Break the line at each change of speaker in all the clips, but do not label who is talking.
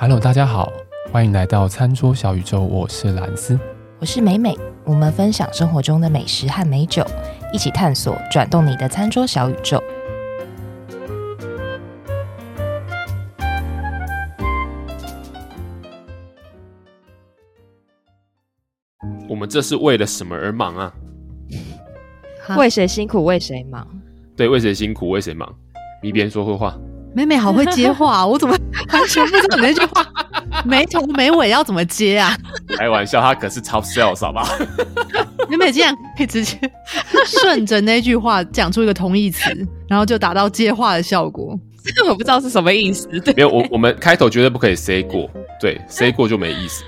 Hello，大家好，欢迎来到餐桌小宇宙，我是兰斯，
我是美美，我们分享生活中的美食和美酒，一起探索转动你的餐桌小宇宙。
我们这是为了什么而忙啊？
为谁辛苦为谁忙？
对，为谁辛苦为谁忙？你别说会话。
美美好会接话，我怎么 完全不知道你那句话没头没尾要怎么接啊？
开玩笑，他可是 top sales 好吧？
美美竟然可以直接顺着那句话讲出一个同义词，然后就达到接话的效果。
这个我不知道是什么意思。对，
没有，我我们开头绝对不可以 say 过，对，say 过就没意思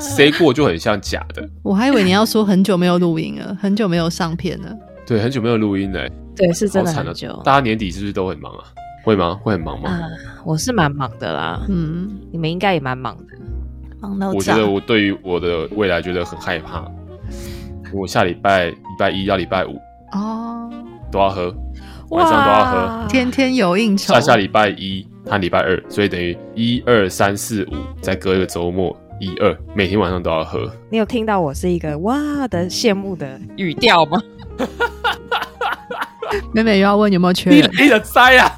，say 过就很像假的。
我还以为你要说很久没有录音了，很久没有上片了。
对，很久没有录音了。
对，是真的很久。
大家年底是不是都很忙啊？会吗？会很忙吗？
呃、我是蛮忙的啦。嗯，你们应该也蛮忙的，
忙到。
我觉得我对于我的未来觉得很害怕。我下礼拜礼拜一到礼拜五哦都要喝，晚上都要喝，
天天有应酬。
下下礼拜一和礼拜二，所以等于一二三四五，再隔一个周末一二，每天晚上都要喝。
你有听到我是一个哇的羡慕的语调吗？
妹妹又要问有没有缺人？
你的塞啊！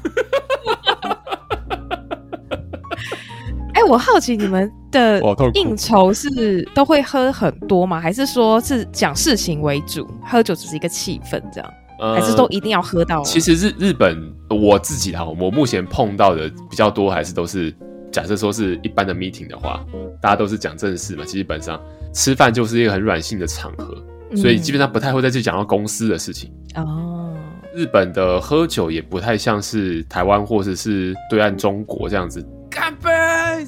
我好奇你们的应酬是都会喝很多吗？还是说是讲事情为主，喝酒只是一个气氛这样？呃、还是都一定要喝到？
其实日日本我自己哈，我目前碰到的比较多，还是都是假设说是一般的 meeting 的话，大家都是讲正事嘛。基本上吃饭就是一个很软性的场合，所以基本上不太会再去讲到公司的事情哦。日本的喝酒也不太像是台湾或者是对岸中国这样子干杯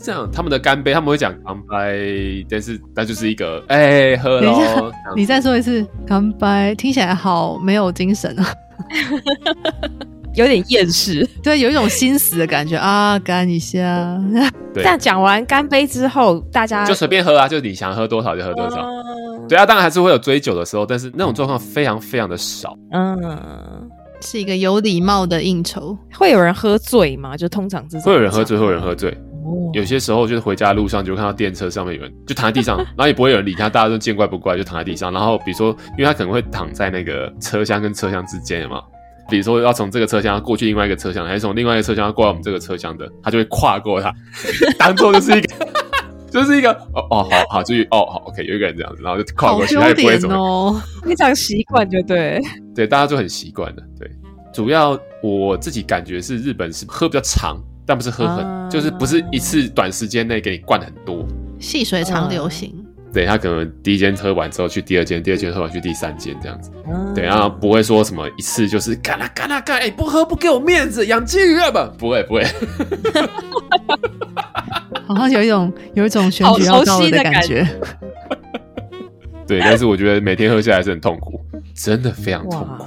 这样，他们的干杯他们会讲干杯，但是那就是一个哎、欸、喝喽。
你再说一次干杯，听起来好没有精神啊，
有点厌世，
对，有一种心死的感觉啊，干一下。
对，
但讲完干杯之后，大家
就随便喝啊，就你想喝多少就喝多少。Uh、对啊，当然还是会有追酒的时候，但是那种状况非常非常的少。
嗯。是一个有礼貌的应酬，
会有人喝醉吗？就通常这种
会有人喝醉，会有人喝醉。哦，有些时候就是回家的路上就看到电车上面有人就躺在地上，然后也不会有人理他，大家都见怪不怪，就躺在地上。然后比如说，因为他可能会躺在那个车厢跟车厢之间嘛，比如说要从这个车厢过去另外一个车厢，还是从另外一个车厢要过来我们这个车厢的，他就会跨过他，当做就是一个。就是一个哦哦好好注意哦好 OK 有一个人这样子，然后就跨过去，他也不会怎么
哦，
非常习惯就对，
对大家就很习惯的对。主要我自己感觉是日本是喝比较长，但不是喝很，啊、就是不是一次短时间内给你灌很多，
细水长流型。啊、
对他可能第一间喝完之后去第二间，第二间喝完去第三间这样子，啊、对，然后不会说什么一次就是干啦干啦干，哎不喝不给我面子，养鸡鱼吧？不会不会。
好像有一种有一种选举要到的感觉，
对，但是我觉得每天喝下来是很痛苦，真的非常痛苦。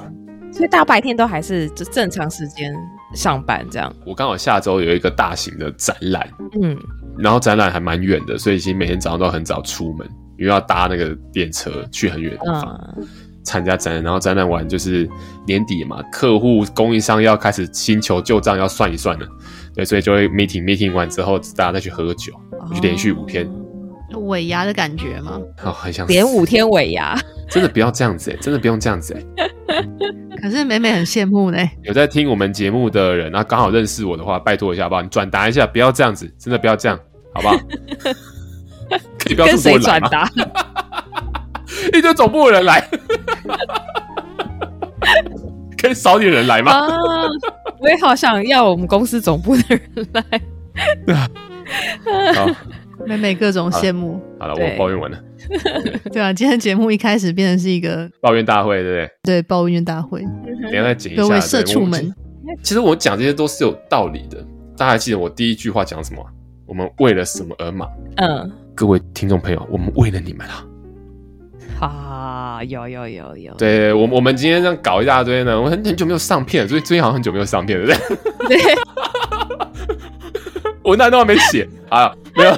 所以大白天都还是就正常时间上班这样。
我刚好下周有一个大型的展览，嗯，然后展览还蛮远的，所以其实每天早上都很早出门，因为要搭那个电车去很远的地方参加展览。然后展览完就是年底嘛，客户供应商要开始新旧账要算一算了。对，所以就会 meeting meeting 完之后，大家再去喝酒，就连续五天，
尾牙的感觉吗？
好，很想
连五天尾牙，
真的不要这样子哎，真的不用这样子哎。
可是美美很羡慕呢。
有在听我们节目的人，那刚好认识我的话，拜托一下好不好？你转达一下，不要这样子，真的不要这样，好不好？可以不要跟谁转达？一堆总部的人来。可以少点人来吗？啊，
我也好想要我们公司总部的人来。
对啊，好，
美美各种羡慕。
好了，我抱怨完了。
对啊，今天节目一开始变成是一个
抱怨大会，对不对？
对，抱怨大会。
等下再剪一下。
各位社畜们，
其实我讲这些都是有道理的。大家还记得我第一句话讲什么？我们为了什么而忙？嗯，各位听众朋友，我们为了你们啊。
啊，有有有有，
对我我们今天这样搞一大堆呢，我很很久没有上片了，所以最近好像很久没有上片了，对不对？对，我那都还没写啊，没有，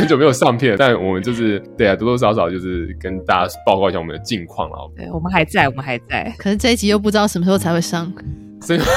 很久没有上片了，但我们就是对啊，多多少少就是跟大家报告一下我们的近况啊。
对，我们还在，我们还在，
可是这一集又不知道什么时候才会上，所以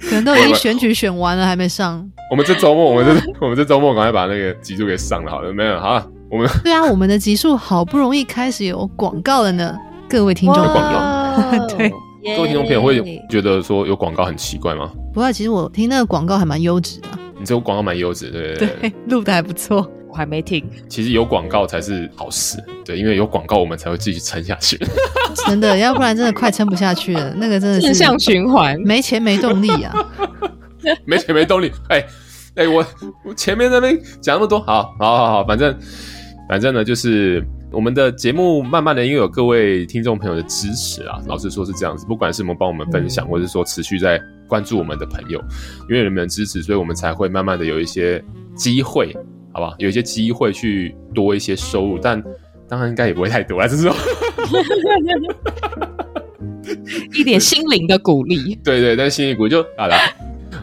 可能都已经选举选完了，还没上。
我们这周末，我们这我们这周末赶快把那个集数给上了，好了没有？好了，我们
对啊，我们的集数好不容易开始有广告了呢，各位听众朋友，对，
各位听众朋友会觉得说有广告很奇怪吗？
不会其实我听那个广告还蛮优质的，
你这个广告蛮优质，对对对，
录的还不错。
我还没听，
其实有广告才是好事，对，因为有广告我们才会继续撑下去。
真的，要不然真的快撑不下去了。那个真的是
正向循环，
没钱没动力啊，
没钱没动力。哎、欸、哎、欸，我我前面那边讲那么多，好，好，好，好，反正反正呢，就是我们的节目慢慢的，因为有各位听众朋友的支持啊，老实说是这样子，不管是我们帮我们分享，嗯、或者说持续在关注我们的朋友，因为有你们的支持，所以我们才会慢慢的有一些机会。好吧，有一些机会去多一些收入，但当然应该也不会太多啊，就是说
一点心灵的鼓励。
对 对，但心灵鼓励就好了。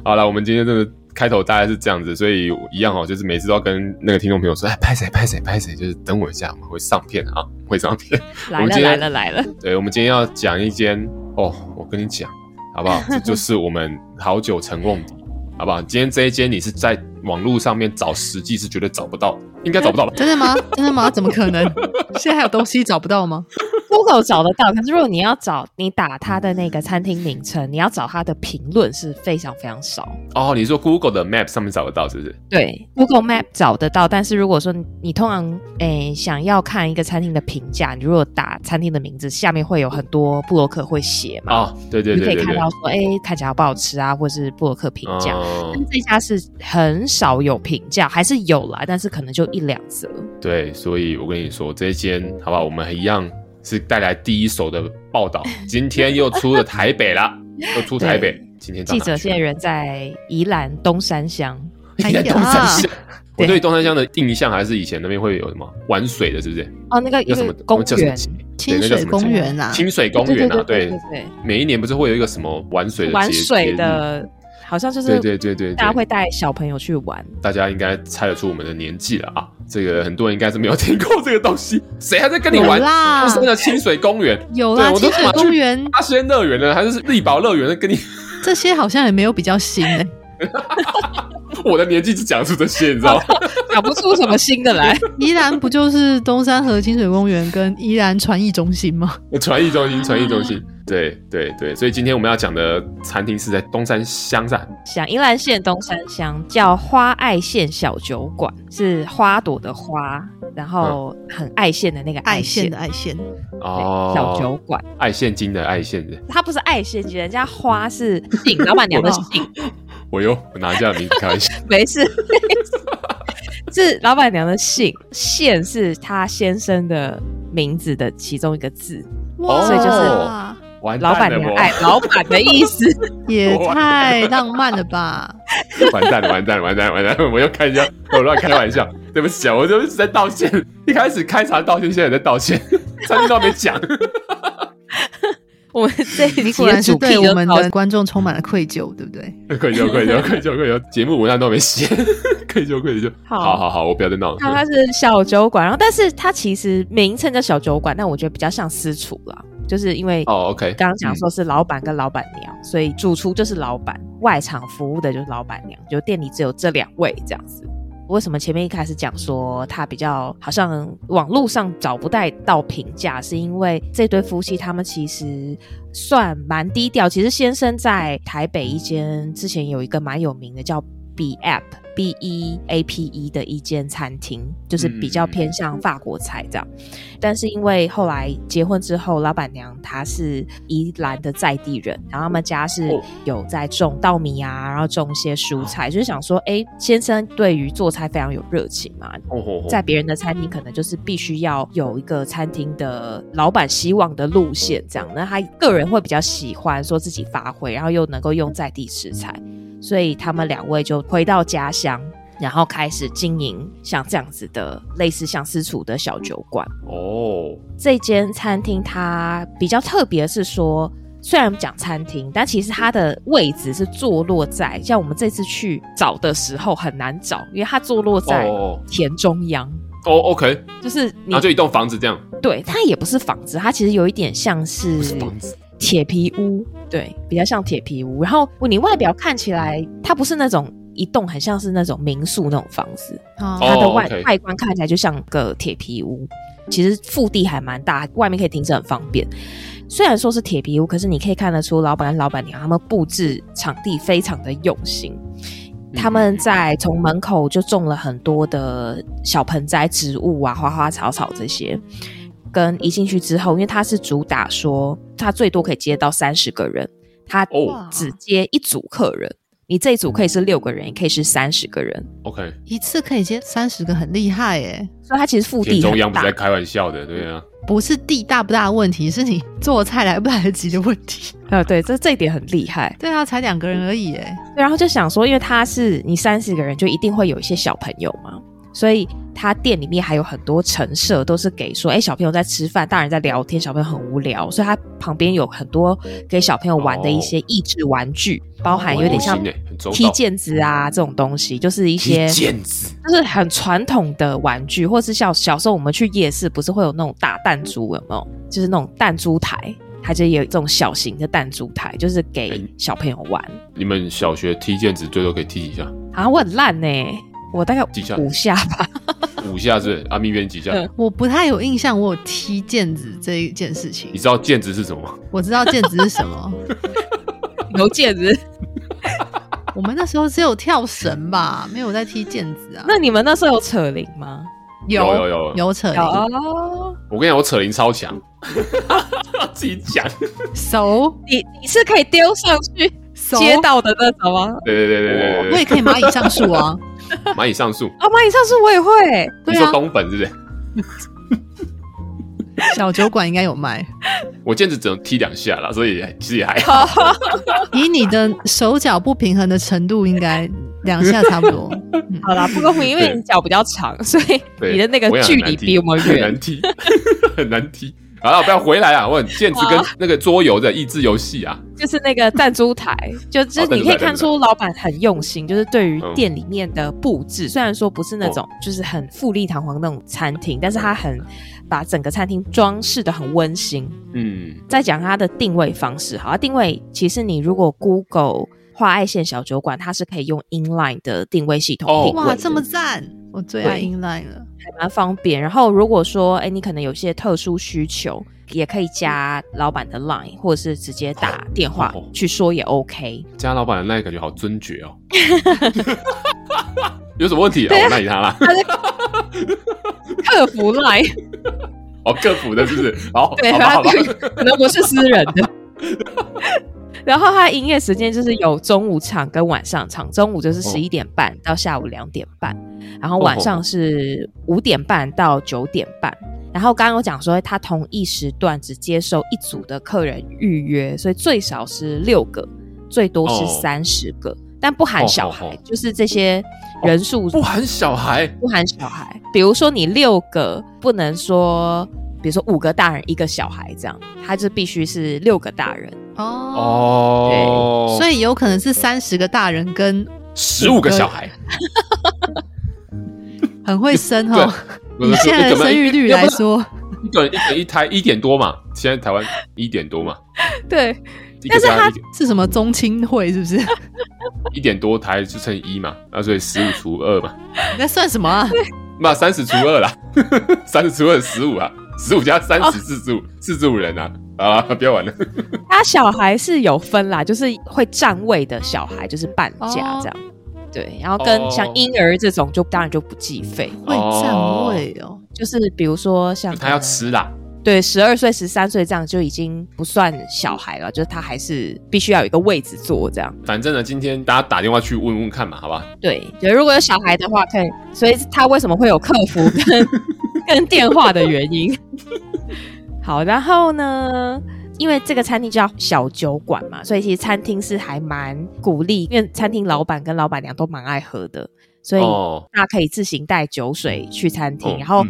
好了，我们今天这个开头大概是这样子，所以一样哦，就是每次都要跟那个听众朋友说，哎，拍谁拍谁拍谁，就是等我一下，我们会上片啊，会上片。
来了来了来了。
对，我们今天要讲一间哦，我跟你讲，好不好？这就是我们好久成瓮底。好不好？今天这一间你是在网络上面找，实际是绝对找不到，应该找不到了。
真的吗？真的吗？怎么可能？现在还有东西找不到吗
？Google 找得到，可是如果你要找，你打他的那个餐厅名称，你要找他的评论是非常非常少。
哦，你说 Google 的 Map 上面找得到是不是？
对，Google Map 找得到，但是如果说你，通常诶、欸、想要看一个餐厅的评价，你如果打餐厅的名字，下面会有很多布洛克会写嘛。
哦，对对对，对，对，
你可以看到说，哎、欸，看起来好不好吃啊，或是布洛克评价。哦、但这家是很少有评价，还是有啦，但是可能就一两则。
对，所以我跟你说，这一间好不好？我们一样。是带来第一手的报道，今天又出了台北了，又出台北。今天
记者现在人在宜兰东山乡，
宜兰东山乡。我对东山乡的印象还是以前那边会有什么玩水的，是不是？
哦，那个有什么公园？
清水公园啊，
清水公园啊，对对对。每一年不是会有一个什么玩水的
玩水的？好像就是对
对对对，
大家会带小朋友去玩。
大家应该猜得出我们的年纪了啊！这个很多人应该是没有听过这个东西，谁还在跟你玩？
啦，
是那个清水公园
有啦，清水公园、
阿仙乐园呢，还是丽宝乐园？跟你
这些好像也没有比较新的。
我的年纪只讲出这些，你知道吗？
讲不出什么新的来。
宜兰不就是东山河清水公园跟宜兰传艺中心吗？
传艺中心，传艺中心。对对对，所以今天我们要讲的餐厅是在东山乡站，
像宜兰县东山乡，叫花爱县小酒馆，是花朵的花，然后很爱县的那个爱县
的爱县。
哦，
小酒馆，
爱现金的爱县的，
它不是爱现金，人家花是姓老板娘的 姓。
我哟，我拿这样的名字开玩笑，
没事，是老板娘的姓，县是她先生的名字的其中一个字，哇所以就是。老板娘爱老板的意思，
也太浪漫了吧！
完蛋了，完蛋了，完蛋了，完蛋了！我又开一下，我乱开玩笑，对不起啊，我就一直在道歉。一开始开场道歉，现在也在道歉，餐厅都没讲。
我们这你
果然是对我们的观众充满了愧疚，对不对？
愧疚，愧疚，愧疚，愧疚！节目文案都没写，愧疚，愧疚。好，好，好，好，我不要再闹了。
它是小酒馆，然后，但是它其实名称叫小酒馆，但我觉得比较像私厨啦。就是因为哦，OK，刚刚讲说是老板跟老板娘，嗯、所以主厨就是老板，外场服务的就是老板娘，就店里只有这两位这样子。为什么前面一开始讲说他比较好像网络上找不带到评价，是因为这对夫妻他们其实算蛮低调。其实先生在台北一间之前有一个蛮有名的叫 B App。B E A P E 的一间餐厅，就是比较偏向法国菜这样。嗯、但是因为后来结婚之后，老板娘她是宜兰的在地人，然后他们家是有在种稻米啊，然后种一些蔬菜，哦、就是想说，哎、欸，先生对于做菜非常有热情嘛。在别人的餐厅，可能就是必须要有一个餐厅的老板希望的路线这样。那他个人会比较喜欢说自己发挥，然后又能够用在地食材。所以他们两位就回到家乡，然后开始经营像这样子的类似像私厨的小酒馆。哦，这间餐厅它比较特别是说，虽然讲餐厅，但其实它的位置是坐落在像我们这次去找的时候很难找，因为它坐落在田中央。
哦，OK，就是你就一栋房子这样。
对，它也不是房子，它其实有一点像是铁皮屋。对，比较像铁皮屋。然后你外表看起来，它不是那种一栋很像是那种民宿那种房子，它的外、oh, okay. 外观看起来就像个铁皮屋。其实腹地还蛮大，外面可以停车很方便。虽然说是铁皮屋，可是你可以看得出老板跟老板娘他们布置场地非常的用心。他们在从门口就种了很多的小盆栽植物啊，花花草草这些。跟一进去之后，因为他是主打说他最多可以接到三十个人，他只接一组客人。你这一组可以是六个人，也可以是三十个人。
OK，
一次可以接三十个，很厉害耶！
所以他其实腹地很大。
中央不在开玩笑的，对啊，
不是地大不大的问题，是你做菜来不来得及的问题。
啊，对，这这一点很厉害。
对啊，才两个人而已，哎。
然后就想说，因为他是你三十个人，就一定会有一些小朋友嘛。所以他店里面还有很多陈设，都是给说，哎、欸，小朋友在吃饭，大人在聊天，小朋友很无聊，所以他旁边有很多给小朋友玩的一些益智玩具，哦、包含有点像踢毽子啊这种东西，就是一些毽子，就是很传统的玩具，或是像小时候我们去夜市，不是会有那种打弹珠，有没有？就是那种弹珠台，它就有这种小型的弹珠台，就是给小朋友玩。欸、
你们小学踢毽子最多可以踢几下？
啊，我很烂呢、欸。我大概几下？五下吧。
五下是阿咪边几下？
我不太有印象，我有踢毽子这一件事情。
你知道毽子是什么？
我知道毽子是什么。
有毽子。
我们那时候只有跳绳吧，没有在踢毽子啊。
那你们那时候有扯铃吗？
有有有
有扯铃。
我跟你讲，我扯铃超强。自己讲。
手，
你你是可以丢上去接到的那种吗？
对对对对对，
我也可以蚂蚁上树啊。
蚂蚁上树
啊！蚂蚁上树我也会。
你说东本是不是？
小酒馆应该有卖。
我毽子只能踢两下啦，所以其实也还好。
以你的手脚不平衡的程度，应该两下差不多。
好啦，不公平，因为你脚比较长，所以你的那个距离比我们远，
很难踢，很难踢。好了，不要回来啊！我毽子跟那个桌游的益智游戏啊，
就是那个弹珠台，就就是你可以看出老板很用心，就是对于店里面的布置，虽然说不是那种就是很富丽堂皇那种餐厅，但是他很把整个餐厅装饰的很温馨。嗯，再讲它的定位方式，好，定位其实你如果 Google 画爱线小酒馆，它是可以用 inline 的定位系统定位。
哇，这么赞！我最爱 inline 了。
蛮方便，然后如果说，哎，你可能有些特殊需求，也可以加老板的 line，或者是直接打电话去说也 OK。
加老板的 line 感觉好尊爵哦。有什么问题啊？我赖他啦。
客服 line。
哦，客服的是不是？好，对，
可能不是私人的。然后它营业时间就是有中午场跟晚上场，中午就是十一点半到下午两点半，然后晚上是五点半到九点半。然后刚刚有讲说，他同一时段只接受一组的客人预约，所以最少是六个，最多是三十个，但不含小孩，就是这些人数
不含小孩，
不含小孩。比如说你六个不能说。比如说五个大人一个小孩这样，他就必须是六个大人
哦。对，所以有可能是三十个大人跟
十五个小孩，
很会生哦。以现在的生育率来说，
一个人一个一胎一点多嘛，现在台湾一点多嘛。
对，但是他
是什么宗亲会是不是？
一点多台就乘一嘛，那所以十五除二嘛。
那算什么啊？
那三十除二啦，三十除二十五啊。十五加三十四十五，四十五人啊！啊，不要玩了。
他小孩是有分啦，就是会占位的小孩就是半价这样。对，然后跟像婴儿这种就当然就不计费。
会占位哦，
就是比如说像
他要吃啦。
对，十二岁、十三岁这样就已经不算小孩了，就是他还是必须要有一个位置坐这样。
反正呢，今天大家打电话去问问看嘛，好吧？
对，就如果有小孩的话，可以。所以他为什么会有客服跟 跟电话的原因？好，然后呢，因为这个餐厅叫小酒馆嘛，所以其实餐厅是还蛮鼓励，因为餐厅老板跟老板娘都蛮爱喝的。所以大家可以自行带酒水去餐厅，哦、然后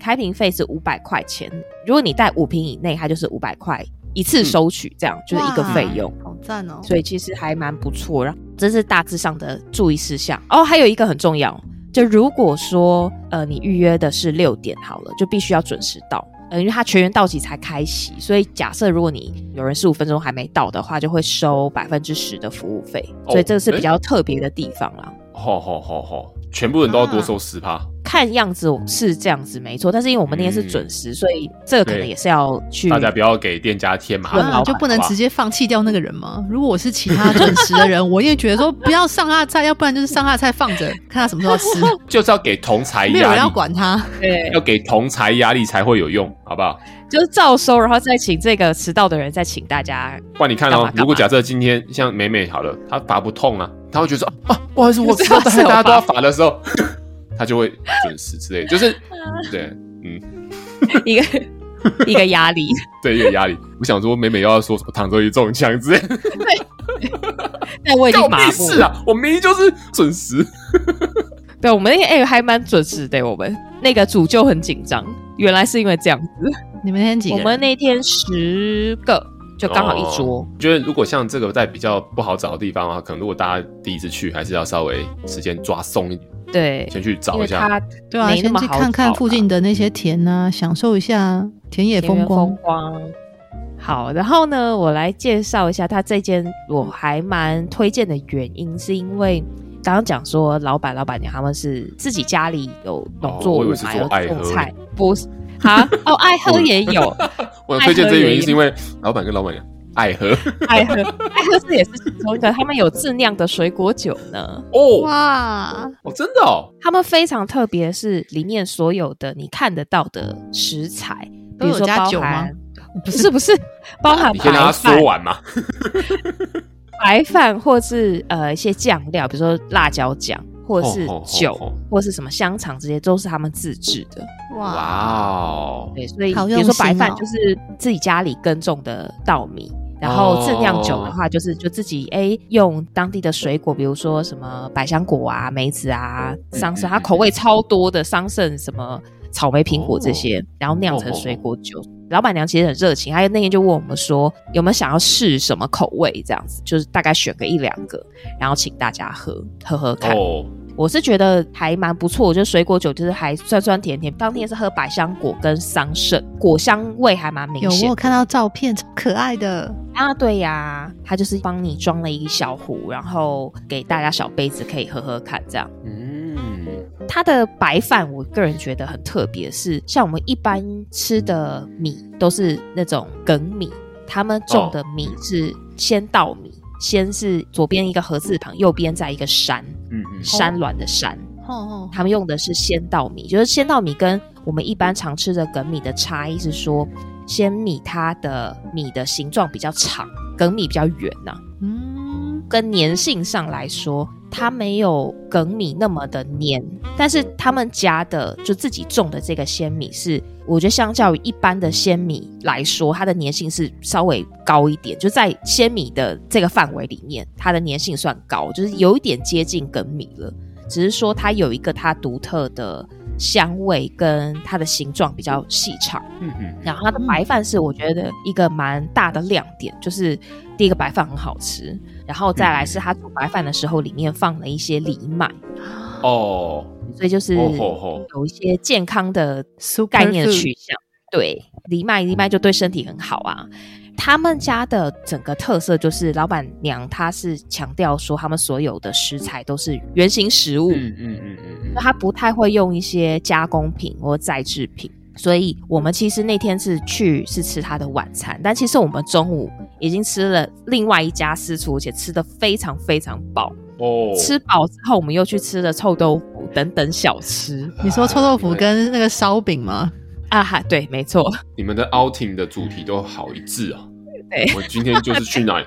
开瓶费是五百块钱。嗯嗯嗯、如果你带五瓶以内，它就是五百块一次收取，这样、嗯、就是一个费用。
好赞哦！
所以其实还蛮不错。然后这是大致上的注意事项哦。还有一个很重要，就如果说呃你预约的是六点好了，就必须要准时到，呃，因为它全员到齐才开席，所以假设如果你有人十五分钟还没到的话，就会收百分之十的服务费，所以这个是比较特别的地方啦。
好好好好。全部人都要多收十趴，
看样子是这样子没错，但是因为我们那天是准时，嗯、所以这个可能也是要去。
大家不要给店家添麻烦，
啊，就不能直接放弃掉那个人吗？如果我是其他准时的人，我也觉得说不要上他菜，要不然就是上他菜放着，看他什么时候吃。
就是要给同才压力，没有
人要管他，
对，
要给同才压力才会有用，好不好？
就是照收，然后再请这个迟到的人再请大家。
不然你看哦，如果假设今天像美美好了，她罚不痛啊，她会觉得说啊，不好意思，我知道 大家都要罚的时候。他就会准时之类，就是 对，嗯，
一个一个压力，
对，一个压力。我想说，美美又要说什么躺着一中枪之类，
对，但我已经麻木
了。我明明就是准时，
对，我们那天哎、欸、还蛮准时的。我们那个组就很紧张，原来是因为这样子。
你们那天几个？
我们那天十个，就刚好一桌。
我觉得如果像这个在比较不好找的地方啊，可能如果大家第一次去，还是要稍微时间抓松一点。
对，
先去找一下，
对啊，先去看看附近的那些田啊，享受一下田野风光。
风光。好，然后呢，我来介绍一下他这间我还蛮推荐的原因，是因为刚刚讲说老板、老板娘他们是自己家里有农作物，还有种菜，不是？好 哦，爱喝也有。
我推荐这原因是因为老板跟老板娘。爱喝，
爱喝，爱喝是也是其中一个。他们有自酿的水果酒呢。
哦哇，哦真的哦。
他们非常特别，是里面所有的你看得到的食材，比如说包含，不是不是，包含白饭。你先让他
说完嘛。
白饭或是呃一些酱料，比如说辣椒酱，或者是酒，或是什么香肠，这些都是他们自制的。
哇哦，
对，所以比如说白饭就是自己家里耕种的稻米。然后自酿酒的话，就是就自己哎用当地的水果，比如说什么百香果啊、梅子啊、桑葚，它口味超多的桑葚、什么草莓、苹果这些，然后酿成水果酒。老板娘其实很热情，她那天就问我们说有没有想要试什么口味，这样子就是大概选个一两个，然后请大家喝喝喝看。我是觉得还蛮不错，就水果酒就是还酸酸甜甜。当天是喝百香果跟桑葚，果香味还蛮明显。
有，我有看到照片，超可爱的
啊！对呀，他就是帮你装了一个小壶，然后给大家小杯子可以喝喝看，这样。嗯，它的白饭，我个人觉得很特别，是像我们一般吃的米都是那种梗米，他们种的米是鲜稻米。先是左边一个禾字旁，右边在一个山，嗯嗯，山峦的山，哦哦，他们用的是鲜稻米，就是鲜稻米跟我们一般常吃的梗米的差异是说，鲜米它的米的形状比较长，梗米比较圆呐、啊，嗯，跟粘性上来说。它没有粳米那么的黏，但是他们家的就自己种的这个鲜米是，我觉得相较于一般的鲜米来说，它的粘性是稍微高一点。就在鲜米的这个范围里面，它的粘性算高，就是有一点接近粳米了。只是说它有一个它独特的香味，跟它的形状比较细长。嗯嗯。然后它的白饭是我觉得一个蛮大的亮点，就是第一个白饭很好吃。然后再来是它煮白饭的时候，里面放了一些藜麦
哦，
所以就是有一些健康的概念的取向。对，藜麦藜麦就对身体很好啊。他们家的整个特色就是老板娘她是强调说，他们所有的食材都是原型食物，嗯嗯嗯嗯，他不太会用一些加工品或再制品。所以我们其实那天是去是吃他的晚餐，但其实我们中午已经吃了另外一家私厨，而且吃得非常非常饱。哦，吃饱之后，我们又去吃了臭豆腐等等小吃。
你说臭豆腐跟那个烧饼吗？
啊哈，对，没错。
你们的 outing 的主题都好一致啊。
对，
我今天就是去哪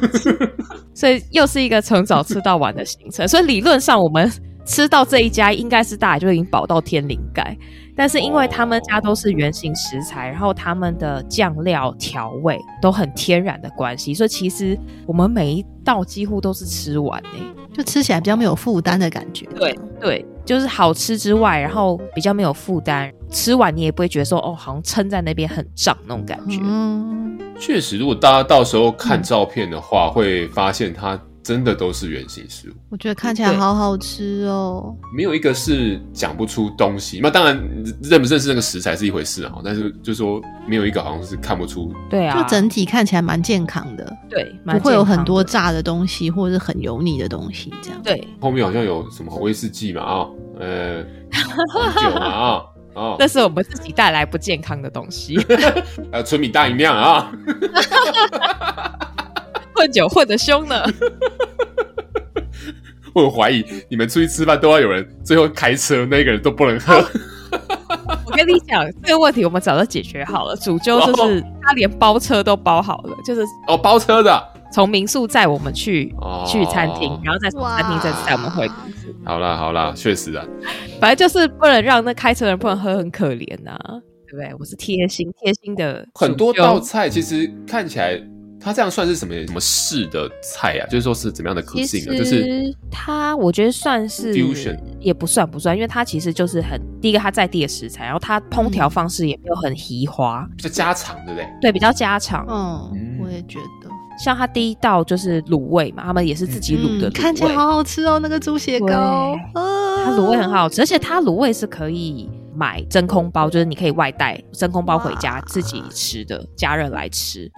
所以又是一个从早吃到晚的行程。所以理论上，我们吃到这一家，应该是大家就已经饱到天灵盖。但是因为他们家都是原型食材，然后他们的酱料调味都很天然的关系，所以其实我们每一道几乎都是吃完诶，
就吃起来比较没有负担的感觉。
对对，就是好吃之外，然后比较没有负担，吃完你也不会觉得说哦，好像撑在那边很胀那种感觉。嗯，
确实，如果大家到时候看照片的话，嗯、会发现它真的都是原型食物。
我觉得看起来好好吃哦。
没有一个是讲不出东西。那当然认不认识那个食材是一回事啊，但是就是说没有一个好像是看不出。
对啊，
就整体看起来蛮健康的。
对，
不会有很多炸的东西或者是很油腻的东西这样。
对，
后面好像有什么威士忌嘛啊、哦，呃，红酒嘛啊。哦哦，
那是我们自己带来不健康的东西。
呃，纯米大饮料啊，
混酒混的凶呢。
我怀疑你们出去吃饭都要有人最后开车，那个人都不能喝。
我跟你讲，这个问题我们早就解决好了。主揪就是他连包车都包好了，就是
哦，包车的。
从民宿载我们去、哦、去餐厅，然后再从餐厅再载我们回公司。
好啦好啦，确实啊，
反正就是不能让那开车的人不能喝，很可怜呐、啊，对不对？我是贴心贴心的。
很多道菜其实看起来，它这样算是什么什么式的菜啊？就是说是怎么样的可信啊？就是
它，我觉得算是 fusion，也不算不算，因为它其实就是很第一个它在地的食材，然后它烹调方式也没有很移花，
比较家常，对不对？
对，比较家常。
嗯，我也觉得。
像它第一道就是卤味嘛，他们也是自己卤的、嗯，
看起来好好吃哦，那个猪血糕，
它卤味很好吃，而且它卤味是可以买真空包，就是你可以外带真空包回家自己吃的，加热来吃。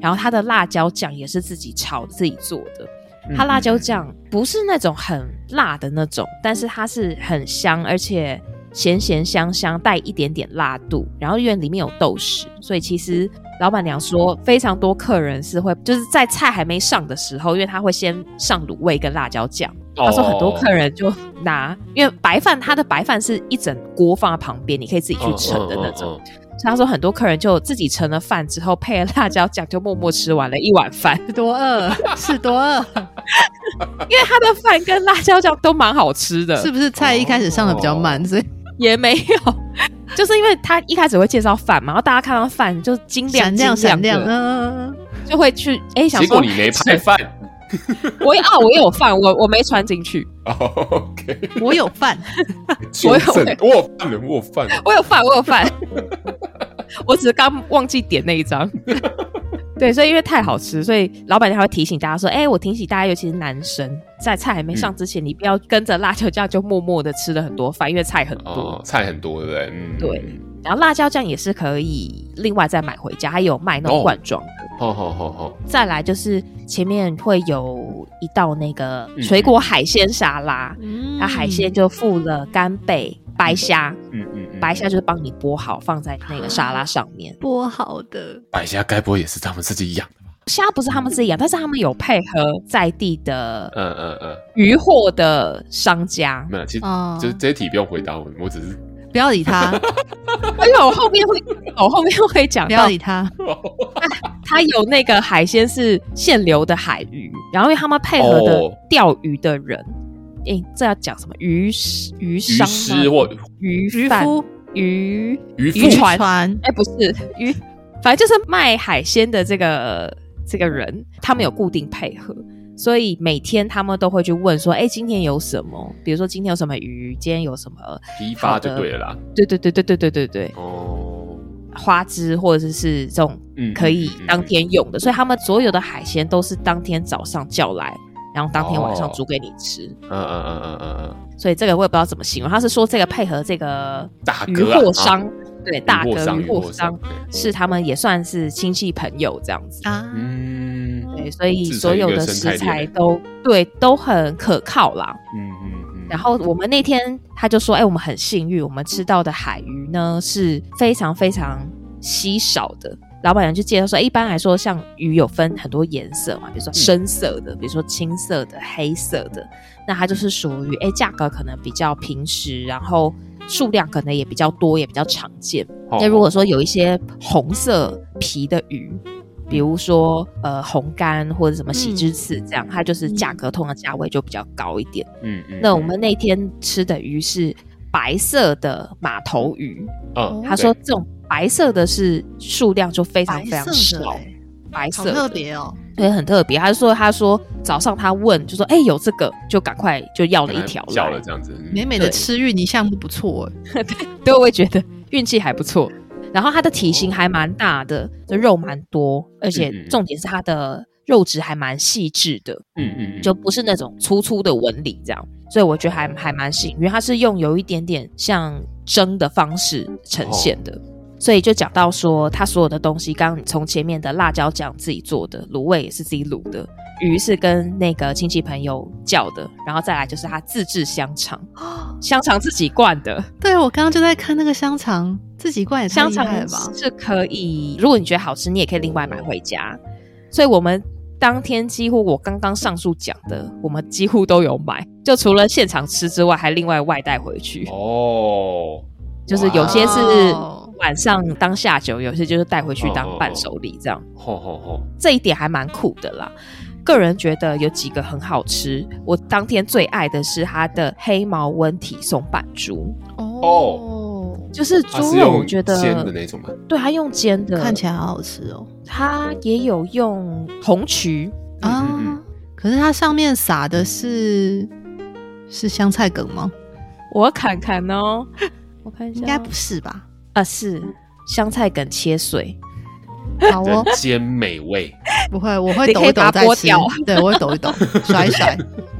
然后它的辣椒酱也是自己炒自己做的，它辣椒酱不是那种很辣的那种，但是它是很香，而且。咸咸香香，带一点点辣度，然后因为里面有豆豉，所以其实老板娘说非常多客人是会就是在菜还没上的时候，因为他会先上卤味跟辣椒酱。他说很多客人就拿，因为白饭他的白饭是一整锅放在旁边，你可以自己去盛的那种。所以他说很多客人就自己盛了饭之后配了辣椒酱，就默默吃完了一碗饭。
多 饿是多饿，
因为他的饭跟辣椒酱都蛮好吃的，
是不是？菜一开始上的比较慢，所以。
也没有，就是因为他一开始会介绍饭嘛，然后大家看到饭就晶亮晶亮亮的，就会去哎、欸、想说，
结果你没拍饭，
我啊我有饭，我我没穿进去。
OK，
我有饭，
我有饭，我有饭，我有饭，
我有饭，我只是刚忘记点那一张。对，所以因为太好吃，所以老板娘会提醒大家说：“哎、欸，我提醒大家，尤其是男生，在菜还没上之前，嗯、你不要跟着辣椒酱就默默的吃了很多饭，因为菜很多，
哦、菜很多，对不对？嗯，
对。然后辣椒酱也是可以另外再买回家，还有卖那种罐装的。
好好好好。
再来就是前面会有一道那个水果海鲜沙拉，它、嗯、海鲜就附了干贝、白虾，嗯嗯。嗯白虾就是帮你剥好，放在那个沙拉上面。
剥好的
白虾，该不会也是他们自己养的吧？
虾不是他们自己养，但是他们有配合在地的，
嗯嗯嗯，
渔获的商家。
没有，其实就是这一题不用回答我，我只是
不要理他。
因为我后面会，我后面会讲，
不要理他。
他有那个海鲜是现流的海鱼，然后因为他们配合的钓鱼的人。哎、欸，这要讲什么鱼师、鱼商、鱼师或鱼贩、鱼渔渔船？哎、欸，不是鱼，反正就是卖海鲜的这个这个人，他们有固定配合，所以每天他们都会去问说：“哎、欸，今天有什么？比如说今天有什么鱼？今天有什么
批发就对了啦。”
对对对对对对对对。哦，花枝或者是是这种可以当天用的，嗯嗯嗯嗯、所以他们所有的海鲜都是当天早上叫来。然后当天晚上煮给你吃，
嗯嗯嗯嗯嗯嗯，
所以这个我也不知道怎么形容。他是说这个配合这个
大
渔货商，对大哥鱼货商是他们也算是亲戚朋友这样子。啊，嗯，对，所以所有的食材都对都很可靠啦，嗯嗯嗯。然后我们那天他就说，哎，我们很幸运，我们吃到的海鱼呢是非常非常稀少的。老板娘就介绍说，一般来说，像鱼有分很多颜色嘛，比如说深色的，比如说青色的、黑色的，那它就是属于哎，价格可能比较平实，然后数量可能也比较多，也比较常见。那如果说有一些红色皮的鱼，比如说呃红干或者什么喜之刺这样，它就是价格通常价位就比较高一点。嗯嗯。那我们那天吃的鱼是白色的马头鱼。嗯，他说这种。白色的是数量就非常非常少，白色，白色
特别哦，
对，很特别。他说，他说早上他问，就说，哎、欸，有这个，就赶快就要了一条，
叫了这样子。
美美的吃芋泥项目不错，
对，对，我也觉得运气还不错。然后它的体型还蛮大的，就肉蛮多，而且重点是它的肉质还蛮细致的，嗯嗯，就不是那种粗粗的纹理这样，所以我觉得还还蛮幸运，因为它是用有一点点像蒸的方式呈现的。哦所以就讲到说，他所有的东西，刚刚从前面的辣椒酱自己做的，卤味也是自己卤的，鱼是跟那个亲戚朋友叫的，然后再来就是他自制香肠，香肠自己灌的。
对，我刚刚就在看那个香肠自己灌，香肠
是可以，如果你觉得好吃，你也可以另外买回家。所以我们当天几乎我刚刚上述讲的，我们几乎都有买，就除了现场吃之外，还另外外带回去。哦，就是有些是。晚上当下酒，有些就是带回去当伴手礼，这样。吼吼吼，这一点还蛮酷的啦。个人觉得有几个很好吃，我当天最爱的是它的黑毛温体松板猪。哦，就是猪肉，我觉得
煎的那种吗？
对，它用煎的，
看起来好好吃哦。
它也有用红曲
啊，可是它上面撒的是是香菜梗吗？
我看看哦，我看一下，
应该不是吧？
啊，是香菜梗切碎，
好哦，
煎美味。
不会，我会抖一抖再吃。对，我会抖一抖，甩一甩。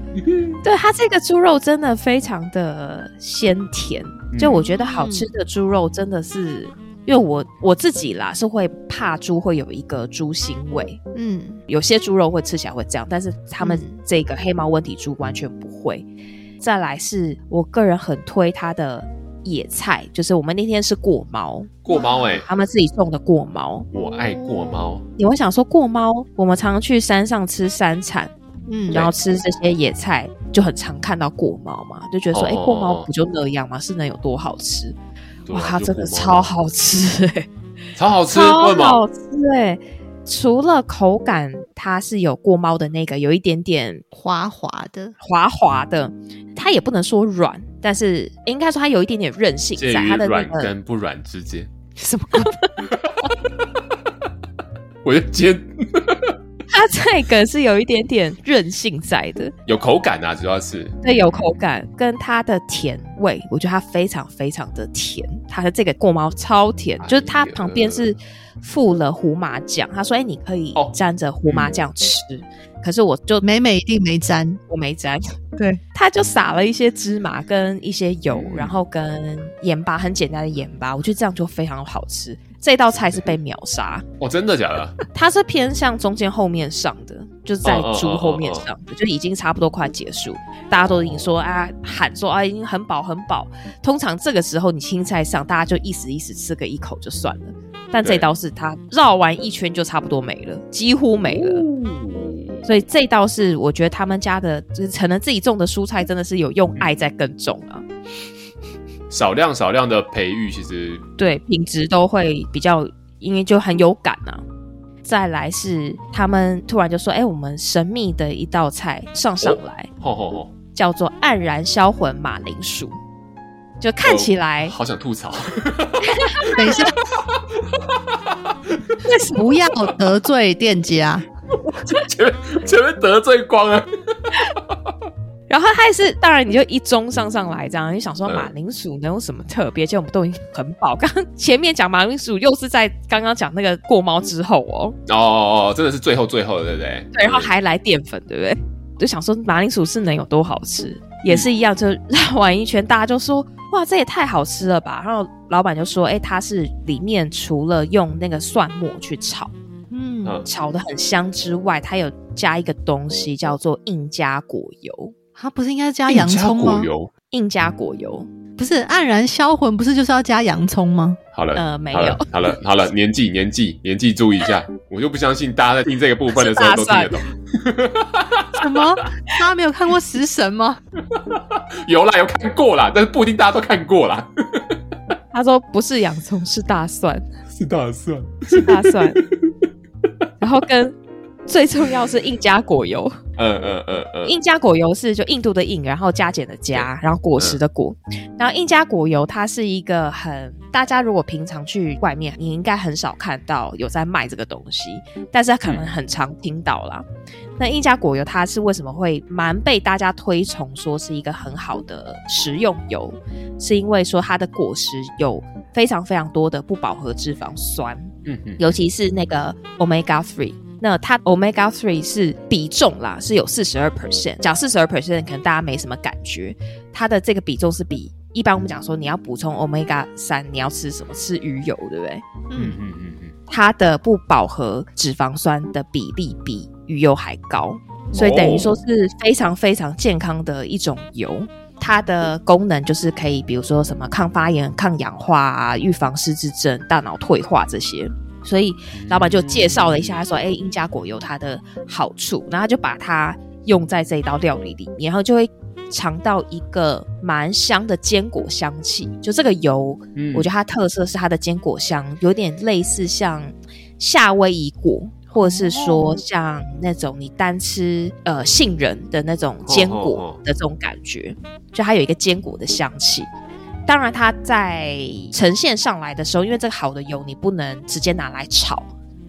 对，它这个猪肉真的非常的鲜甜，就我觉得好吃的猪肉真的是，嗯、因为我我自己啦是会怕猪会有一个猪腥味，嗯，有些猪肉会吃起来会这样，但是他们这个黑毛温体猪完全不会。再来是我个人很推它的。野菜就是我们那天是过猫，
过猫哎、欸，
他们自己种的过猫，
我爱过猫。
你会想说过猫，我们常常去山上吃山产，嗯，然后吃这些野菜就很常看到过猫嘛，就觉得说，哎、哦欸，过猫不就那样吗？是能有多好吃？哇，它真的超好吃哎、欸，
超好吃，
超好吃哎、欸！除了口感，它是有过猫的那个，有一点点
滑滑的，
滑滑的，它也不能说软。但是应该说它有一点点韧性，在它的
软跟不软之间。
什么？
我就煎。
它这个是有一点点韧性在的，
有口感啊，主要是
对，有口感跟它的甜味，我觉得它非常非常的甜。它的这个过猫超甜，就是它旁边是附了胡麻酱。他说：“哎，你可以沾着胡麻酱吃。哦”可是我就
美美一定没沾，
我没沾。
对，
他就撒了一些芝麻跟一些油，嗯、然后跟盐巴，很简单的盐巴，我觉得这样就非常好吃。这道菜是被秒杀
哦，真的假的？
它是偏向中间后面上的，就是在猪后面上的，哦哦哦哦哦就已经差不多快结束，大家都已经说啊，喊说啊，已经很饱很饱。通常这个时候你青菜上，大家就意思意思吃个一口就算了。但这道是它绕完一圈就差不多没了，几乎没了。哦、所以这道是我觉得他们家的，就是可能自己种的蔬菜真的是有用爱在耕种啊。
少量少量的培育，其实
对品质都会比较，因为就很有感啊。再来是他们突然就说：“哎、欸，我们神秘的一道菜上上来，哦、吼吼吼叫做黯然销魂马铃薯。”就看起来、哦、
好想吐槽。
等一下，不要得罪店家，
前面前面得罪光了。
然后它还是，当然你就一中上上来这样，你想说马铃薯能有什么特别？其实我们都已经很饱。刚刚前面讲马铃薯，又是在刚刚讲那个过猫之后哦。
哦哦哦，真的是最后最后的，对不对？
对，然后还来淀粉，对不对？就想说马铃薯是能有多好吃，也是一样，就绕完一圈，大家就说哇，这也太好吃了吧！然后老板就说，哎，它是里面除了用那个蒜末去炒，嗯，炒的很香之外，它有加一个东西叫做印加果油。
它不是应该加洋葱吗？
印加果油
不是黯然销魂，不是就是要加洋葱吗？
好了，
呃，没有，
好了，好了，年纪年纪年纪注意一下，我就不相信大家在听这个部分的时候都听得懂。
什么？大家没有看过食神吗？
有啦，有看过啦，但是不一定大家都看过啦。
他说不是洋葱，是大蒜，
是大蒜，
是大蒜，然后跟。最重要是印加果油，嗯嗯嗯嗯，印加果油是就印度的印，然后加减的加，然后果实的果，然后印加果油它是一个很大家如果平常去外面，你应该很少看到有在卖这个东西，但是它可能很常听到啦。那印加果油它是为什么会蛮被大家推崇，说是一个很好的食用油，是因为说它的果实有非常非常多的不饱和脂肪酸，嗯嗯，尤其是那个 omega three。那它 omega three 是比重啦，是有四十二 percent。讲四十二 percent 可能大家没什么感觉，它的这个比重是比一般我们讲说你要补充 omega 三，你要吃什么？吃鱼油，对不对？嗯嗯嗯嗯。它的不饱和脂肪酸的比例比鱼油还高，所以等于说是非常非常健康的一种油。它的功能就是可以，比如说什么抗发炎、抗氧化啊，预防失智症、大脑退化这些。所以老板就介绍了一下，他说：“哎，印加果油它的好处。”然后就把它用在这一道料理里面，然后就会尝到一个蛮香的坚果香气。就这个油，嗯，我觉得它特色是它的坚果香，有点类似像夏威夷果。或者是说像那种你单吃呃杏仁的那种坚果的这种感觉，就它有一个坚果的香气。当然，它在呈现上来的时候，因为这个好的油你不能直接拿来炒，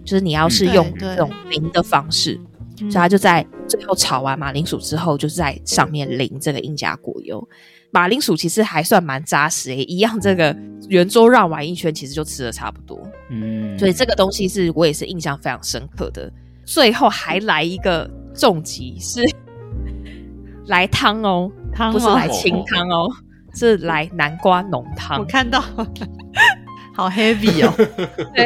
就是你要是用这种淋的方式，所以它就在最后炒完马铃薯之后，就是在上面淋这个印加果油。马铃薯其实还算蛮扎实诶、欸，一样这个圆桌绕完一圈，其实就吃的差不多。嗯，所以这个东西是我也是印象非常深刻的。最后还来一个重疾，是 来汤哦，汤不是来清汤哦，哦，是来南瓜浓汤。
我看到。好 heavy 哦，
对，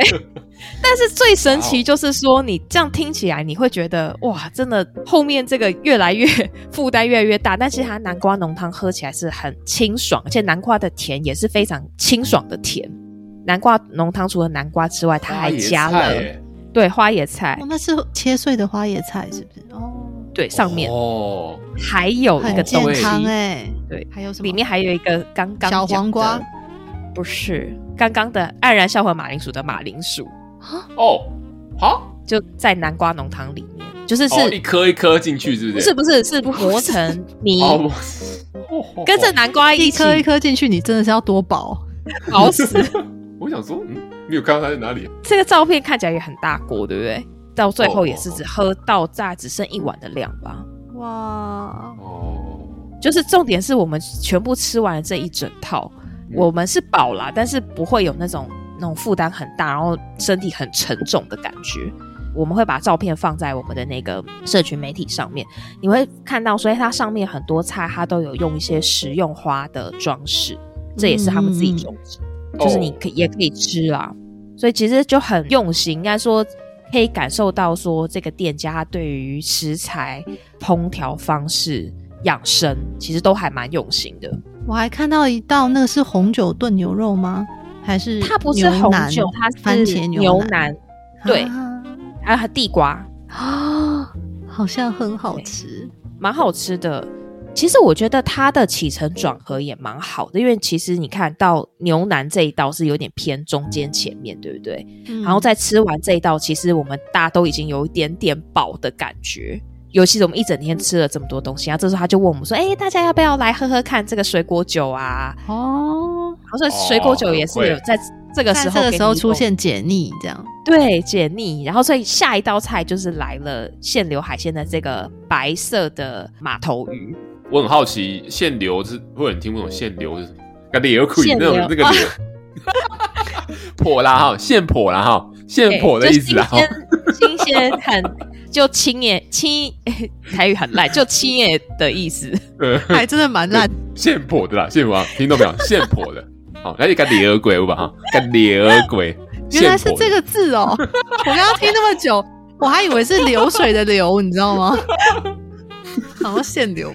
但是最神奇就是说，你这样听起来，你会觉得哇，真的后面这个越来越负担越来越大。但其实它南瓜浓汤喝起来是很清爽，而且南瓜的甜也是非常清爽的甜。南瓜浓汤除了南瓜之外，它还加了对花椰菜，
哦，那是切碎的花椰菜是不是？哦，
对，上面哦还有一个
健康哎，
对，
还有什么？
里面还有一个刚刚
小黄瓜。
不是刚刚的黯然销魂马铃薯的马铃薯
哦，好，
就在南瓜浓汤里面，就是是
一颗一颗进去，是不是？
是不是是磨成泥，跟着南瓜一
颗一颗进去，你真的是要多饱，
饱死！
我想说，嗯，没有看到它在哪里。
这个照片看起来也很大锅，对不对？到最后也是只喝到炸只剩一碗的量吧？哇哦，就是重点是我们全部吃完了这一整套。我们是饱啦，但是不会有那种那种负担很大，然后身体很沉重的感觉。我们会把照片放在我们的那个社群媒体上面，你会看到，所以它上面很多菜，它都有用一些食用花的装饰，这也是他们自己种植，嗯、就是你可以也可以吃啦。所以其实就很用心，应该说可以感受到说这个店家对于食材烹调方式养生，其实都还蛮用心的。
我还看到一道，那个是红酒炖牛肉吗？还是
它不是红酒，它是番茄牛腩，对，还有地瓜
啊，好像很好吃，
蛮好吃的。其实我觉得它的起承转合也蛮好的，因为其实你看到牛腩这一道是有点偏中间前面，对不对？嗯、然后再吃完这一道，其实我们大家都已经有一点点饱的感觉。尤其是我们一整天吃了这么多东西，然后这时候他就问我们说：“哎、欸，大家要不要来喝喝看这个水果酒啊？”哦，我说水果酒也是有在这个时候，
这个时候出现解腻，这样
对解腻。然后所以下一道菜就是来了现流海鲜的这个白色的马头鱼。
我很好奇，现流是会有人听不懂现流是什么？那个流苦那种那个流，破啦哈，现破啦哈，现破的意思啊，
新鲜很。就青叶青，台语很烂，就青叶的意思，
还真的蛮烂。
现破的啦，现破，听到没有？现破的，好，那你看李儿鬼吧哈，看李儿鬼，
原来是这个字哦、喔。我刚刚听那么久，我还以为是流水的流，你知道吗？好像现流，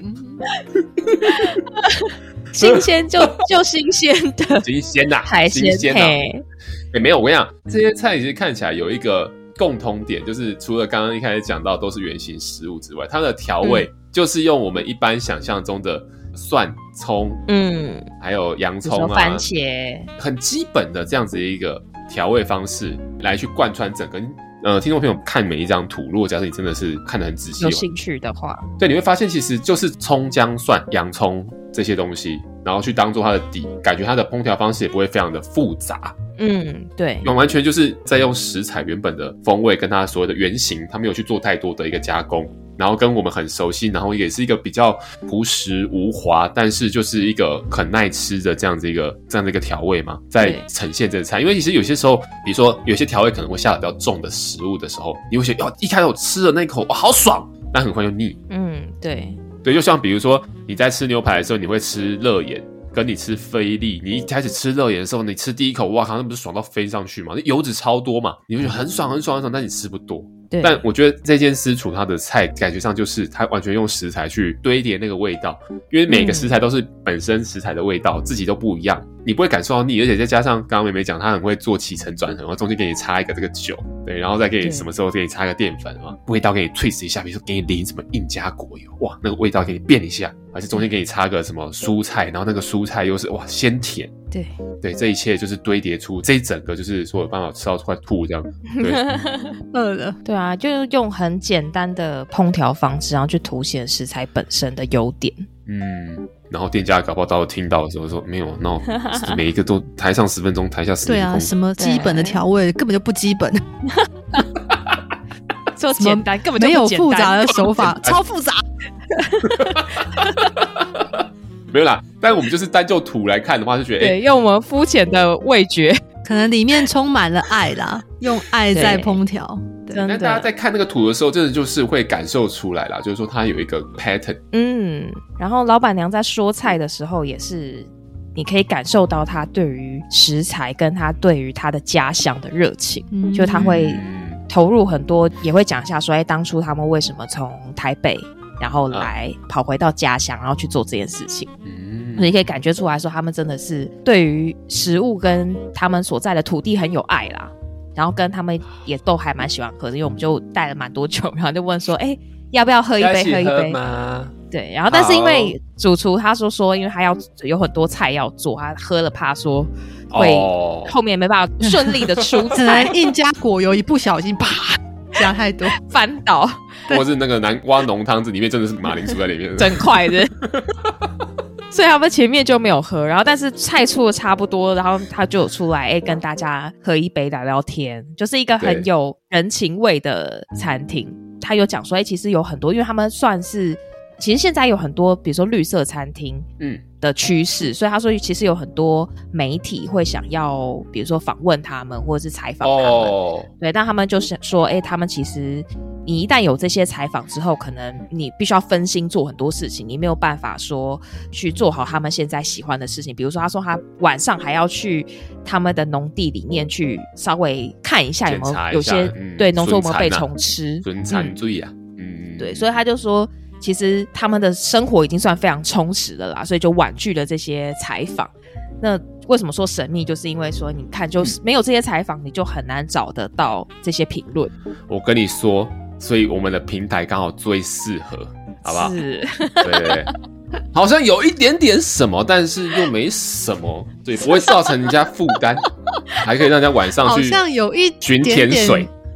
新鲜就就新鲜的，
新鲜呐，
海鲜
哎，没有，我跟你讲，这些菜其实看起来有一个。共通点就是，除了刚刚一开始讲到都是原型食物之外，它的调味就是用我们一般想象中的蒜、葱，嗯，还有洋葱啊、
番茄，
很基本的这样子的一个调味方式来去贯穿整个。呃，听众朋友看每一张图，如果假设你真的是看得很仔细，
有兴趣的话，
对，你会发现其实就是葱、姜、蒜、洋葱这些东西，然后去当做它的底，感觉它的烹调方式也不会非常的复杂。
嗯，对，
完完全就是在用食材原本的风味跟它所谓的原型，它没有去做太多的一个加工，然后跟我们很熟悉，然后也是一个比较朴实无华，但是就是一个很耐吃的这样子一个这样的一个调味嘛，在呈现这个菜。因为其实有些时候，比如说有些调味可能会下的比较重的食物的时候，你会觉得哦，一开始我吃的那一口哇好爽，但很快就腻。
嗯，对
对，就像比如说你在吃牛排的时候，你会吃热眼。跟你吃菲力，你一开始吃热盐的时候，你吃第一口，哇靠，那不是爽到飞上去嘛？那油脂超多嘛，你会觉得很爽很爽很爽，但你吃不多。
对，
但我觉得这间私厨它的菜感觉上就是它完全用食材去堆叠那个味道，因为每个食材都是本身食材的味道，嗯、自己都不一样，你不会感受到腻，而且再加上刚刚美美讲，她很会做起承转合，然后中间给你插一个这个酒，对，然后再给你什么时候给你插一个淀粉嘛，味道给你 twist 一下，比如说给你淋什么印加果油，哇，那个味道给你变一下，而且中间给你插个什么蔬菜，然后那个蔬菜又是哇鲜甜。
对
对，这一切就是堆叠出这一整个，就是说有办法吃到快吐这样。对，
饿了。
对啊，就是用很简单的烹调方式，然后去凸显食材本身的优点。
嗯，然后店家搞不好到听到的时候说没有，那 每一个都台上十分钟，台下十分钟。对
啊，什么基本的调味根本就不基本。
做简单根本就
没有复杂的手法，超复杂。
没有啦，但我们就是单就土来看的话，就觉得对，
欸、用我们肤浅的味觉，
可能里面充满了爱啦，用爱在烹调。
对，但大家在看那个图的时候，真的就是会感受出来啦，就是说它有一个 pattern。
嗯，然后老板娘在说菜的时候，也是你可以感受到她对于食材跟她对于她的家乡的热情，嗯、就她会投入很多，也会讲一下说，哎，当初他们为什么从台北。然后来跑回到家乡，然后去做这件事情。嗯，你可以感觉出来说，他们真的是对于食物跟他们所在的土地很有爱啦。然后跟他们也都还蛮喜欢喝的，因为我们就带了蛮多酒，然后就问说，哎，要不要喝一杯？喝一杯吗？对。然后，但是因为主厨他说说，因为他要有很多菜要做，他喝了怕说会后面没办法顺利的出 菜，
印加果油一不小心啪。加太多
翻倒，
或是那个南瓜浓汤子里面真的是马铃薯在里面，
整块的，所以他们前面就没有喝，然后但是菜出的差不多，然后他就出来，哎、跟大家喝一杯聊聊天，就是一个很有人情味的餐厅。他有讲说，哎、其实有很多，因为他们算是。其实现在有很多，比如说绿色餐厅，嗯，的趋势，嗯、所以他说，其实有很多媒体会想要，比如说访问他们，或者是采访他们，哦、对，但他们就是说，哎，他们其实你一旦有这些采访之后，可能你必须要分心做很多事情，你没有办法说去做好他们现在喜欢的事情。比如说，他说他晚上还要去他们的农地里面去稍微看一下有没有有些、嗯、对农作物有没有被虫吃，
损残罪啊，
嗯，对，所以他就说。其实他们的生活已经算非常充实的啦，所以就婉拒了这些采访。那为什么说神秘？就是因为说，你看，就是没有这些采访，你就很难找得到这些评论。
我跟你说，所以我们的平台刚好最适合，好不好？是，对对对，好像有一点点什么，但是又没什么，对，不会造成人家负担，还可以让人家晚上去，
好像有一点点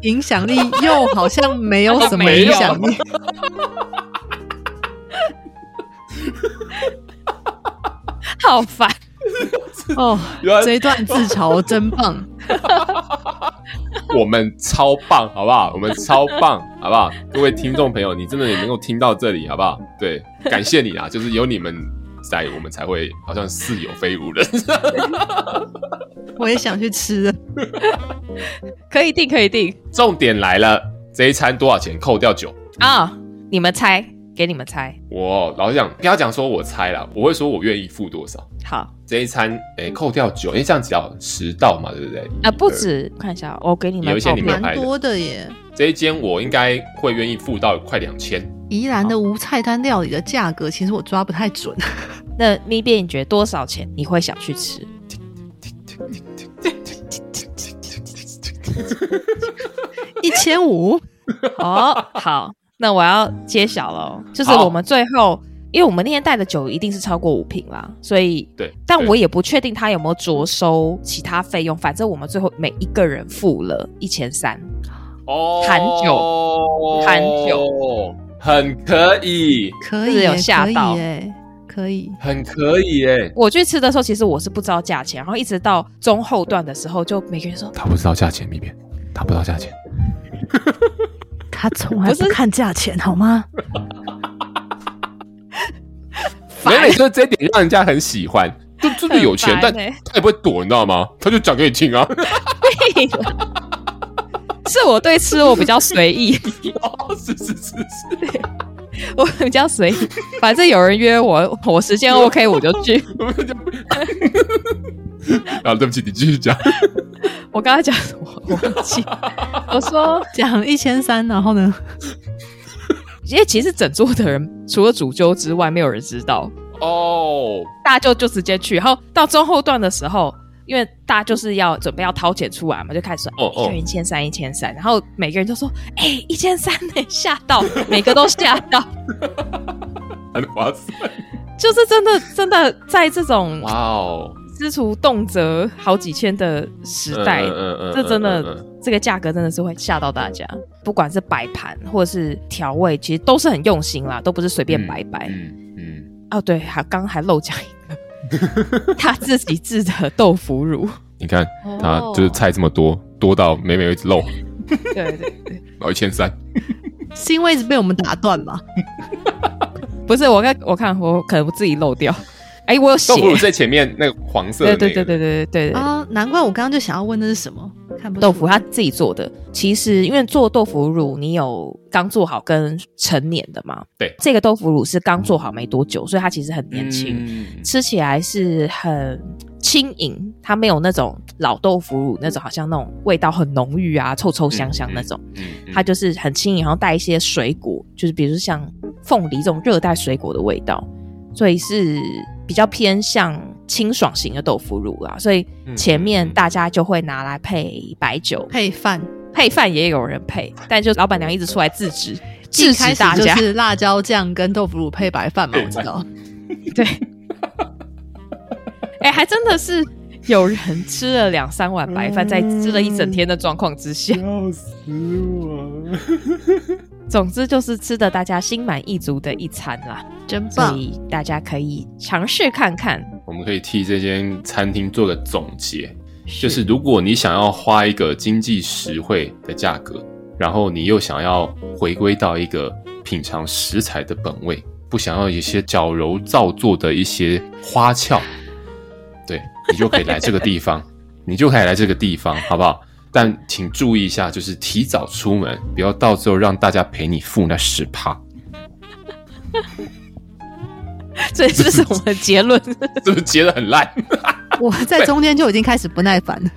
影响力，又好像没有什么影响力。
好烦
哦！这一段自嘲真棒，
我们超棒，好不好？我们超棒，好不好？各位听众朋友，你真的也能够听到这里，好不好？对，感谢你啊！就是有你们在，我们才会好像似有非无人。
我也想去吃，
可以定，可以定。
重点来了，这一餐多少钱？扣掉酒
啊、哦？你们猜？给你们猜，
我老实讲，不要讲说我猜了，我会说我愿意付多少。
好，
这一餐，哎、欸，扣掉酒，因为这样只要十道嘛，对不对？啊、
呃，不止，看一下，我给你们
有一些你们
蛮多的耶。
这一间我应该会愿意付到快两千。
宜兰的无菜单料理的价格，其实我抓不太准。
那咪变你觉得多少钱你会想去吃？
一千五。
哦，好。那我要揭晓了，就是我们最后，因为我们那天带的酒一定是超过五瓶啦，所以
对，
但我也不确定他有没有着收其他费用，反正我们最后每一个人付了一千三，哦，含酒，含酒，
很可以，
可以有吓到。哎，可以，
很可以哎。
我去吃的时候，其实我是不知道价钱，然后一直到中后段的时候，就每个人说
他不知道价钱里面，他不知道价钱。
他从来不看价钱，好吗？
美美说这一点让人家很喜欢，就真的有钱，但他也不会躲，你知道吗？他就讲给你听啊。
是我对吃我比较随意，
是是是是，
我比较随意，反正有人约我，我时间 OK 我就去。
啊，对不起，你继续讲。
我刚才讲什么？我忘记。我说
讲一千三，然后呢？
因为其实整桌的人除了主揪之外，没有人知道
哦。Oh.
大家就就直接去，然后到中后段的时候，因为大家就是要准备要掏钱出来嘛，就开始说哦，一千三，一千三，然后每个人都说 哎，一千三呢，吓到，每个都吓到，
很划算，
就是真的真的在这种
哇哦。
支出动辄好几千的时代，这真的这个价格真的是会吓到大家。不管是摆盘或者是调味，其实都是很用心啦，都不是随便摆摆。嗯嗯。哦，对，还刚还漏讲 他自己制的豆腐乳。
你看他就是菜这么多，多到每每一直漏。
对对对，
然后一千三，
是因为一直被我们打断吧？
不是，我看我看我可能自己漏掉。哎，我有写
豆腐乳最前面那个黄色的，
对对对对对对对
啊！难怪我刚刚就想要问那是什么？看不
豆腐他自己做的，其实因为做豆腐乳，你有刚做好跟成年的嘛？
对，
这个豆腐乳是刚做好没多久，所以它其实很年轻，嗯、吃起来是很轻盈，它没有那种老豆腐乳那种好像那种味道很浓郁啊，臭臭香香那种，嗯嗯嗯、它就是很轻盈，然后带一些水果，就是比如像凤梨这种热带水果的味道，所以是。比较偏向清爽型的豆腐乳啊，所以前面大家就会拿来配白酒、
配饭、
配饭也有人配，但就老板娘一直出来制止，制止大家。
就是辣椒酱跟豆腐乳配白饭嘛，我知道。
对，哎、欸，还真的是有人吃了两三碗白饭，在吃了一整天的状况之下，
笑死我了。
总之就是吃的大家心满意足的一餐啦，
真棒！
所以大家可以尝试看看。
我们可以替这间餐厅做个总结，就是如果你想要花一个经济实惠的价格，然后你又想要回归到一个品尝食材的本味，不想要一些矫揉造作的一些花俏，对，你就可以来这个地方，你就可以来这个地方，好不好？但请注意一下，就是提早出门，不要到时候让大家陪你付那十趴。
这这是我们的结论，
是不是结的很烂？
我在中间就已经开始不耐烦了。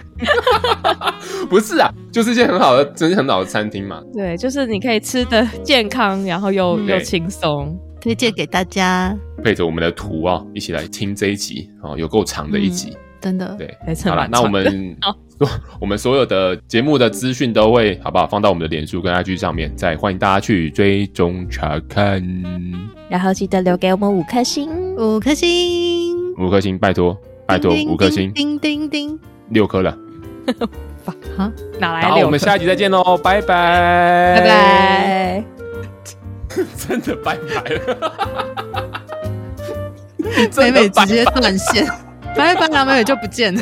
不是啊，就是一件很好的，真是很好的餐厅嘛。
对，就是你可以吃的健康，然后又对又轻松，
推荐给大家。
配着我们的图啊，一起来听这一集哦，有够长的一集。嗯
真的
对，
好
了，那我们 我们所有的节目的资讯都会好不好放到我们的脸书跟 IG 上面，再欢迎大家去追踪查看，
然后记得留给我们五颗星，
五颗星，
五颗星，拜托拜托，五颗星，
叮叮叮，
六颗了，
好，哪来？
好，我们下一集再见喽，拜拜，
拜拜，
真的拜拜了，
美美直接断线。拜拜，美美就不见了。